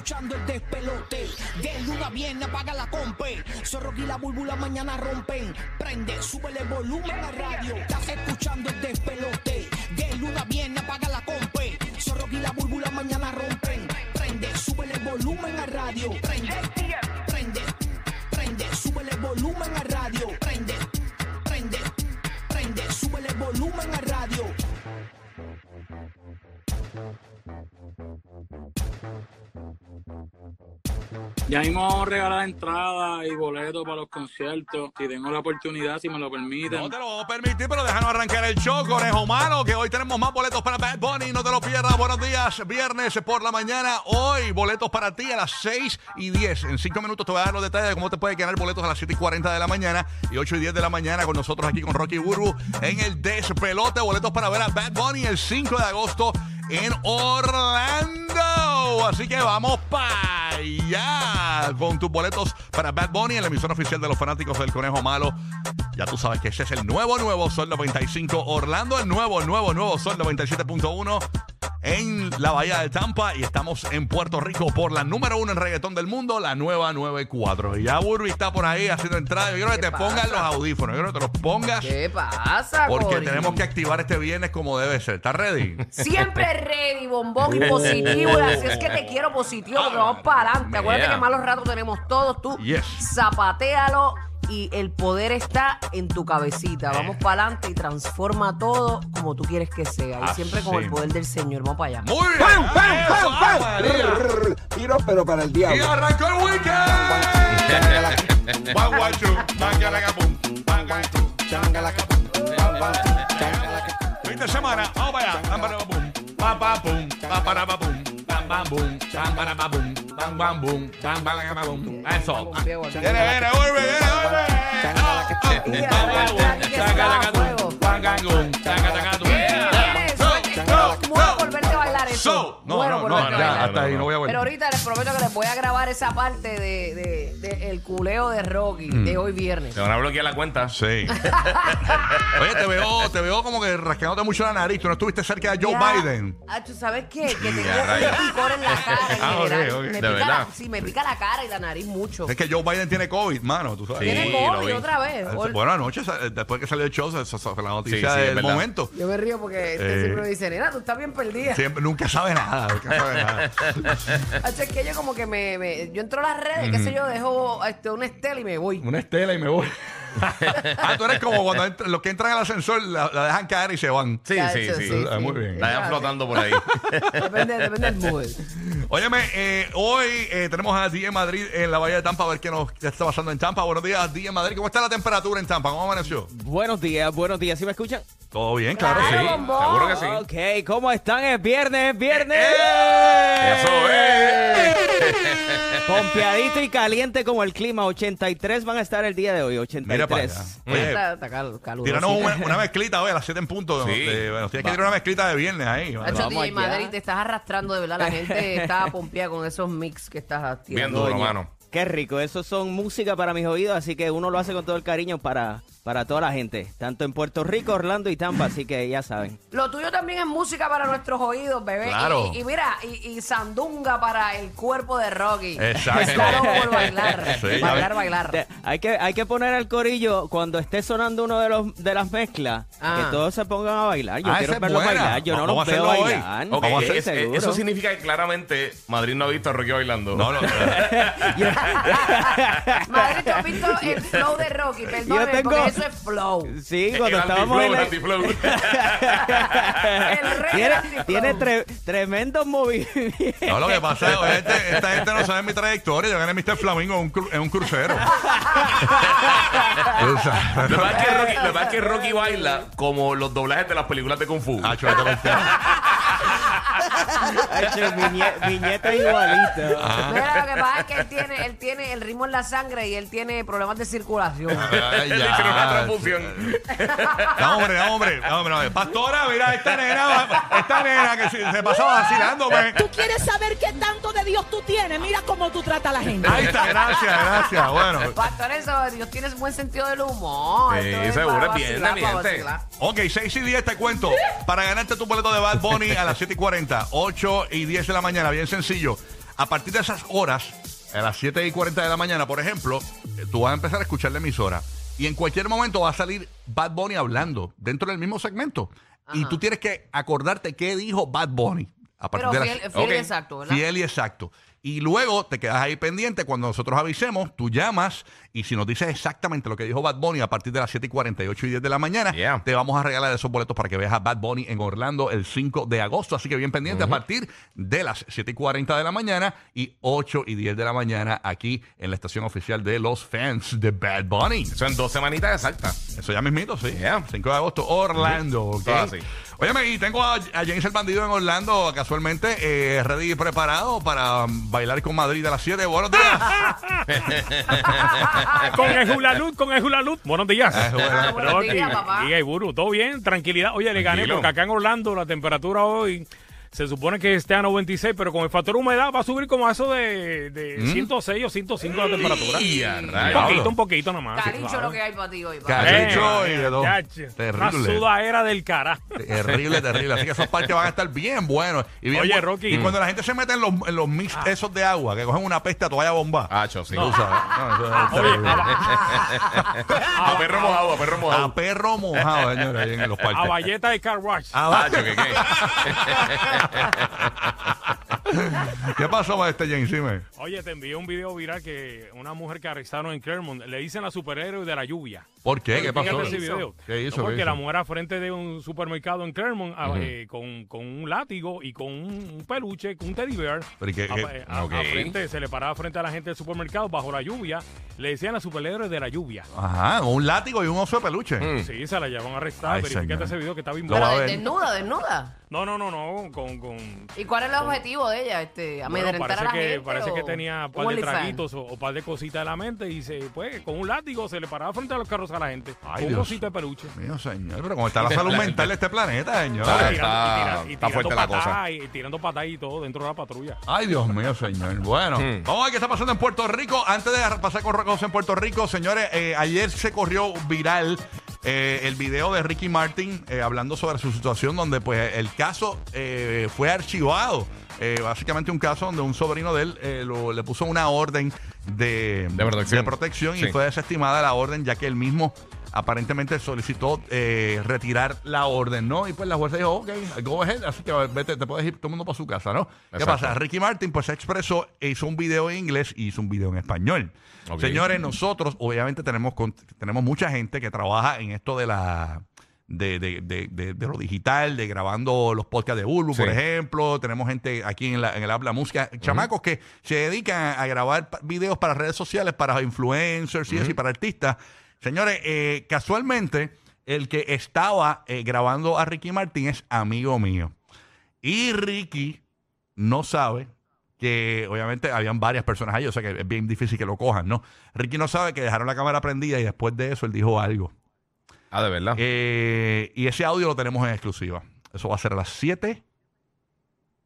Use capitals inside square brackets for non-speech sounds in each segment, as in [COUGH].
escuchando el despelote. De luna viene, apaga la compe. Zorro y la búlbula mañana rompen. Prende, súbele volumen a radio. Estás escuchando el despelote. De luna viene, apaga la compe. Zorro y la búlbula mañana rompen. Prende, súbele volumen a radio. Prende, prende, prende, súbele volumen a radio. Ya mismo vamos regalar entradas y boletos para los conciertos. Si tengo la oportunidad, si me lo permiten. No te lo voy a permitir, pero déjanos arrancar el show, conejo malo, que hoy tenemos más boletos para Bad Bunny. No te lo pierdas. Buenos días, viernes por la mañana. Hoy, boletos para ti a las 6 y 10. En 5 minutos te voy a dar los detalles de cómo te puedes ganar boletos a las 7 y 40 de la mañana y 8 y 10 de la mañana con nosotros aquí con Rocky Burbu en el Despelote. Boletos para ver a Bad Bunny el 5 de agosto en Orlando. Así que vamos para allá con tus boletos para Bad Bunny en la emisión oficial de los fanáticos del Conejo Malo. Ya tú sabes que ese es el nuevo, nuevo Sol 95 Orlando, el nuevo, nuevo, nuevo Sol 97.1 en la Bahía de Tampa y estamos en Puerto Rico por la número uno en reggaetón del mundo, la nueva 94. Y ya Burby está por ahí haciendo entrada. Yo quiero que te ¿Qué pongas los audífonos, yo quiero que te los pongas ¿Qué pasa, porque tenemos que activar este viernes como debe ser. ¿Estás ready? Siempre ready, bombón y positivo. Y así es que te quiero positivo porque vamos para adelante. Acuérdate Yeah. que malos ratos tenemos todos. Tú Yes. zapatealo y el poder está en tu cabecita. Vamos para adelante y transforma todo como tú quieres que sea. Y siempre con el poder del Señor. Vamos para allá. Muy bien. Eso, ¡Ave María! Tiro, pero para el Y diablo. arrancó el weekend. One, one, two. Fin de semana, vamos para allá. Bam, bara, bum. Pam, pam, pum. Pam, para, ba, bum. Bam, bam. Bam, para, ba, bum. Bam, bam, bum. Bam, bara, ba, bum. Eso. Viene, viene, vuelve, viene, vuelve. No, hasta ahí no voy a Pero volver. ahorita les prometo que les voy a grabar esa parte de, de- de el culeo de Rocky de hoy viernes. Te van a bloquear la cuenta. Sí. [LAUGHS] Oye, te veo, te veo como que rascándote mucho la nariz. Tú no estuviste cerca de Joe Ya. Biden. Ah, ¿tú sabes qué? Que [LAUGHS] tengo un picor en la [LAUGHS] cara en Ah, ok, general. ok. Me De pica verdad. la, sí, me pica la cara y la nariz mucho. Es que Joe Biden tiene COVID, mano. ¿tú sabes? Sí, Tiene COVID vi. otra vez. Ol- Bueno, anoche, después que salió el show, se- se- la noticia Sí, sí, es del momento. Yo me río porque este Eh. siempre me dice, nena, tú estás bien perdida. Siempre, nunca sabe nada, nunca sabe nada. Es que yo como que me, me- yo entro a las redes, qué sé yo, dejo este, una estela y me voy. Una estela y me voy. [LAUGHS] ah, tú eres como cuando los que entran al ascensor la, la dejan caer y se van. Sí, Ya, sí, sí. sí, Ah, muy bien. La dejan flotando por ahí. [LAUGHS] Depende, depende del mood. Óyeme, eh, hoy eh, tenemos a DJ Madrid en la Bahía de Tampa a ver qué nos qué está pasando en Tampa. Buenos días, DJ Madrid. ¿Cómo está la temperatura en Tampa? ¿Cómo amaneció? Buenos días, buenos días. ¿Sí me escuchan? Todo bien, claro, Claro, sí. bombón. Seguro que sí. Ok, ¿cómo están? Es viernes, es viernes. ¡Eh! Eso es. Pompeadito y caliente como el clima. 83 van a estar el día de hoy, 83. Mira para allá. Oye, Está, está cal- caluroso. tíranos una, [LAUGHS] una mezclita hoy a las 7 en punto. Sí. De- bueno, tienes que tirar una mezclita de viernes ahí. Hacho, Vamos DJ allá. Madrid, te estás arrastrando de verdad. La gente [LAUGHS] está pompeada con esos mix que estás Bien tirando. duro, mano. Qué rico, esos son música para mis oídos, así que uno lo hace con todo el cariño para, para toda la gente, tanto en Puerto Rico, Orlando y Tampa, así que ya saben. Lo tuyo también es música para nuestros oídos, bebé. Claro. Y, y mira, y, y sandunga para el cuerpo de Rocky. Exacto. [LAUGHS] Loco por bailar. [LAUGHS] Sí. bailar, bailar. Te- hay, que, hay que poner al corillo cuando esté sonando uno de los de las mezclas, Ah. que todos se pongan a bailar. Yo Ah, quiero verlos buena. bailar, yo no Vamos los a veo bailar. Ok, Vamos a hacer- es- seguro. eso significa que claramente Madrid no ha visto a Rocky bailando. No, no. Madrid, [LAUGHS] tú has visto el flow de Rocky. Perdóname, Yo tengo- porque eso es flow. Sí, El cuando estábamos en antiflow, el- el antiflow. [LAUGHS] El rey tiene, antiflow. tiene tre- tremendos movimientos. No, lo que pasa es este- [LAUGHS] esta gente no sabe mi trayectoria. Yo gané Mr. Flamingo en un, cru- en un crucero. [LAUGHS] Lo que pasa es que Rocky, lo que pasa es que Rocky baila como los doblajes de las películas de Kung Fu. Ah, chuleta, viñe- viñeta igualita. Mira, lo que pasa es que él tiene, él tiene el ritmo en la sangre y él tiene problemas de circulación. Ay, Le ya. hicieron una transfusión. No, hombre, no, hombre, no, hombre, no. Pastora, mira, esta nena, esta nena que se, se pasa vacilándome. Tú quieres saber qué tanto de Dios tú tienes. Mira cómo tú tratas a la gente. Ahí está, gracias, gracias. Bueno. Pastor, eso, Dios tiene buen sentido del humor. Sí, Esto seguro, para es bien, vacilar, para vacilar. Ok, 6 y 10 te cuento. Para ganarte tu boleto de Bad Bunny a las 7 y 40, 8 y 10 de la mañana, bien sencillo. A partir de esas horas, a las 7 y 40 de la mañana, por ejemplo, eh, tú vas a empezar a escuchar la emisora y en cualquier momento va a salir Bad Bunny hablando dentro del mismo segmento. Y tú tienes que acordarte qué dijo Bad Bunny. A partir Pero de las- fiel, fiel y exacto, ¿verdad? Fiel y exacto. Y luego te quedas ahí pendiente. Cuando nosotros avisemos, tú llamas y si nos dices exactamente lo que dijo Bad Bunny a partir de las 7 y 48 y 10 de la mañana, Yeah. te vamos a regalar esos boletos para que veas a Bad Bunny en Orlando el 5 de agosto. Así que bien pendiente a partir de las 7 y 40 de la mañana y 8 y 10 de la mañana aquí en la estación oficial de los fans de Bad Bunny. Eso en dos semanitas exactas. Eso ya mismito, sí. Yeah. 5 de agosto, Orlando. Todo así. Óyeme, y tengo a, a James el Bandido en Orlando, casualmente, eh, ready y preparado para bailar con Madrid a las 7. Buenos días. [LAUGHS] con el Julalud, con el Julalud. Buenos días. Ah, bueno. Buenos días, papá. Y Buru, todo bien, tranquilidad. Oye, le gané Tranquilo. porque acá en Orlando la temperatura hoy se supone que esté a 96, pero con el factor humedad va a subir como a eso de, de ¿Mm? 106 o 105 la temperatura. Y a Un poquito, un poquito nomás. Caricho claro. lo que hay para ti hoy. papá. Caricho Eh, y de todo. chacho, Una Terrible. sudadera del cara. Terrible, [LAUGHS] terrible. Así que esos parques van a estar bien buenos. Y bien Oye, Rocky. Y cuando la gente se mete en los, en los mix esos de agua, que cogen una peste a toalla bomba. Hacho, sí. Tú sabes. No, terrible. [LAUGHS] A perro mojado, a perro mojado. a perro mojado, señores, ahí en los A parques. valleta de car wash. Ah, Hacho, que qué. [LAUGHS] ha ha ha [LAUGHS] ¿Qué pasó, este James? Dime. Oye, te envié un video viral que una mujer que arrestaron en Clermont le dicen la superhéroe de la lluvia. ¿Por qué? ¿Qué pasó? Fíjate ese video. ¿Qué hizo? No, ¿Qué porque hizo? la mujer a frente de un supermercado en Clermont a- eh, con, con un látigo y con un, peluche, con un teddy bear. Pero ¿y qué- a- a- a frente, se le paraba frente a la gente del supermercado bajo la lluvia. Le decían la superhéroe de la lluvia. Ajá, un látigo y un oso de peluche. Mm. Sí, se la llevan a arrestar. Ay, Verifícate señor. ese video que está bien a Pero desnuda, desnuda. No, no, no, no. Con, con, ¿Y cuál es el objetivo de ella? Este, Bueno, parece a la que, gente. parece que tenía un par de OnlyFans? traguitos o, o par de cositas de la mente y se, pues, con un látigo se le paraba frente a los carros a la gente. Ay, con un Dios. cosito de peluche. Mío, señor, pero cómo está la salud mental de este planeta, señor. Y tirando- y está- tira- y está tirando fuerte la cosa. Y tirando patadas y todo dentro de la patrulla. Ay, Dios mío, señor. Bueno, Hmm. vamos a ver qué está pasando en Puerto Rico. Antes de pasar con cosas en Puerto Rico, señores, eh, ayer se corrió viral eh, el video de Ricky Martin eh, hablando sobre su situación, donde pues el caso eh, fue archivado. Eh, básicamente un caso donde un sobrino de él eh, lo- le puso una orden de, De protección. y Sí. fue desestimada la orden, ya que él mismo aparentemente solicitó eh, retirar la orden, ¿no? Y pues la jueza dijo, ok, go ahead, así que vete, te puedes ir todo el mundo para su casa, ¿no? ¿Qué Exacto. pasa? Ricky Martin pues se expresó, e hizo un video en inglés y hizo un video en español. Ok. Señores, nosotros obviamente tenemos, con- tenemos mucha gente que trabaja en esto de la... De, de, de, de- de lo digital, de grabando los podcasts de Bulbu, por ejemplo. Tenemos gente aquí en, la, en el Habla Música, chamacos que se dedican a grabar pa- videos para redes sociales, para influencers y para artistas. Señores, eh, casualmente, el que estaba eh, grabando a Ricky Martin es amigo mío. Y Ricky no sabe que obviamente habían varias personas ahí, o sea que es bien difícil que lo cojan, ¿no? Ricky no sabe que dejaron la cámara prendida y después de eso él dijo algo. Ah, de verdad. Eh, y ese audio lo tenemos en exclusiva. Eso va a ser a las 7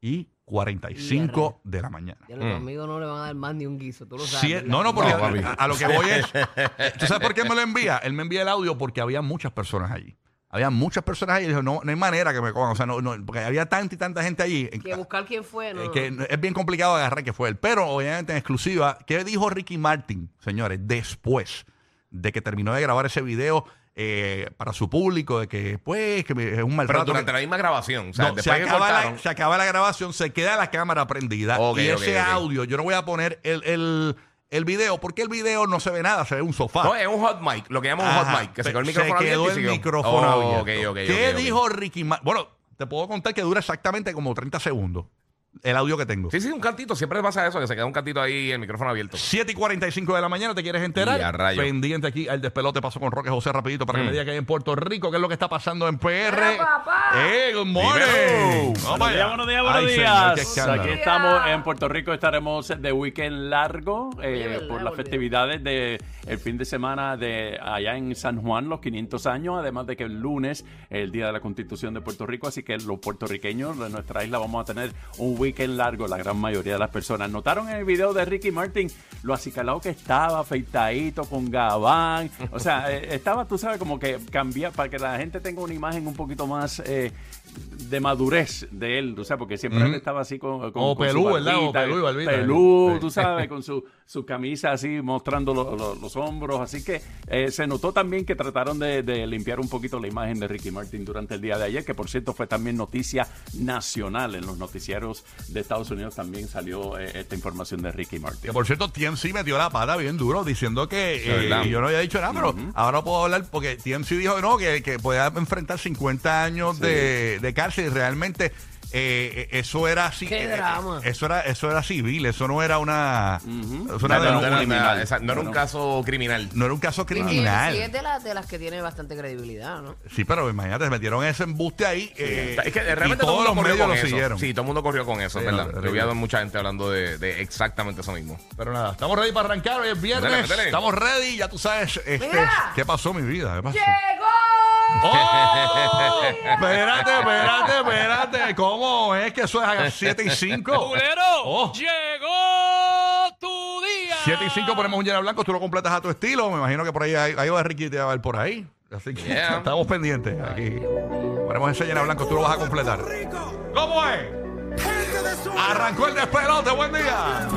y 45 de la mañana. Ya los Mm. amigos no le van a dar más ni un guiso, tú lo sabes. Sí, ¿verdad? no, no, porque No, papi. a, a lo que voy es. [LAUGHS] ¿Tú sabes por qué me lo envía? Él me envía el audio porque había muchas personas allí. Había muchas personas allí y dijo, no, no hay manera que me cojan. O sea, no, no, porque había tanta y tanta gente allí. Que buscar quién fue, ¿no? Eh, que es bien complicado agarrar que fue él. Pero obviamente en exclusiva, ¿qué dijo Ricky Martin, señores, después de que terminó de grabar ese video eh, para su público, de que pues que es un maltrato? Pero durante que- la misma grabación. O sea, No, se, después que acaba cortaron. la, se acaba la grabación, se queda la cámara prendida Ok, y ok, ese ok. audio, yo no voy a poner el, el, el video, porque el video no se ve nada, se ve un sofá. No, es un hot mic, lo que llaman un Ajá. hot mic, que se quedó el micrófono quedó abierto y el siguió. micrófono Oh, abierto. ok, ok, ¿Qué ok, ok. dijo Ricky Martin? Bueno, te puedo contar que dura exactamente como 30 segundos el audio que tengo. Sí, sí, un cantito. Siempre pasa eso, que se queda un cantito ahí el micrófono abierto. 7 y 45 de la mañana, ¿te quieres enterar? Y a rayos. Pendiente aquí al despelote, paso con Roque José rapidito para que Mm. me diga que hay en Puerto Rico, qué es lo que está pasando en PR. Hola, papá. ¡Eh, good morning! Vamos Buenos días, buenos días, buenos Ay, señor, días. escándalo. Aquí estamos en Puerto Rico, estaremos de weekend largo eh, por las festividades de el fin de semana de allá en San Juan, los 500 años, además de que el lunes, el Día de la Constitución de Puerto Rico, así que los puertorriqueños de nuestra isla vamos a tener un weekend largo, la gran mayoría de las personas. Notaron en el video de Ricky Martin lo acicalado que estaba, afeitadito, con gabán. O sea, [LAUGHS] eh, estaba, tú sabes, como que cambia para que la gente tenga una imagen un poquito más eh, de madurez de él, tú sabes, porque siempre él estaba así con, con, Como con su pelú, ¿verdad? Como barbita, pelú y barbita. pelú, Sí. tú sabes, [LAUGHS] con su, su camisa así mostrando lo- lo- los hombros. Así que eh, se notó también que trataron de, de limpiar un poquito la imagen de Ricky Martin durante el día de ayer, que por cierto fue también noticia nacional. En los noticieros de Estados Unidos también salió eh, esta información de Ricky Martin. Que por cierto, TMC metió la pata bien duro diciendo que eh, yo no había dicho nada, pero ahora puedo hablar porque TMC dijo no, que, que podía enfrentar 50 años de, de cárcel y realmente eh, eh, eso era así. Qué eh, eh, drama. eso era eso era civil, eso no era una. eso No, era no, de- no, no, criminal. no, esa- no era un caso criminal. no era un caso Y criminal. sí es de, las de las que tiene bastante credibilidad, ¿no? Sí, pero imagínate, se metieron ese embuste ahí. eh, es que y realmente todo todos el los mundo corrió medios con lo eso. siguieron. Sí, todo el mundo corrió con eso, Sí, es no, ¿verdad? Yo vi a mucha gente hablando de, de exactamente eso mismo. Pero nada, estamos ready para arrancar. Hoy es viernes. Métele, métele. Estamos ready. Ya tú sabes. Este, Mira. ¿Qué pasó, mi vida? ¿Qué pasó? ¡Llegó! ¡Oh! [LAUGHS] espérate, espérate, espérate. ¿Cómo es que eso es a las 7 y 5? ¡Culero! Oh. ¡Llegó tu día! 7 y 5 ponemos un lleno blanco, tú lo completas a tu estilo. Me imagino que por ahí hay, hay algo de Ricky te va a ver por ahí. Así que Yeah. estamos pendientes. Aquí ponemos ese lleno blanco, tú lo vas a completar. ¿Cómo es? Arrancó el despelote, buen día.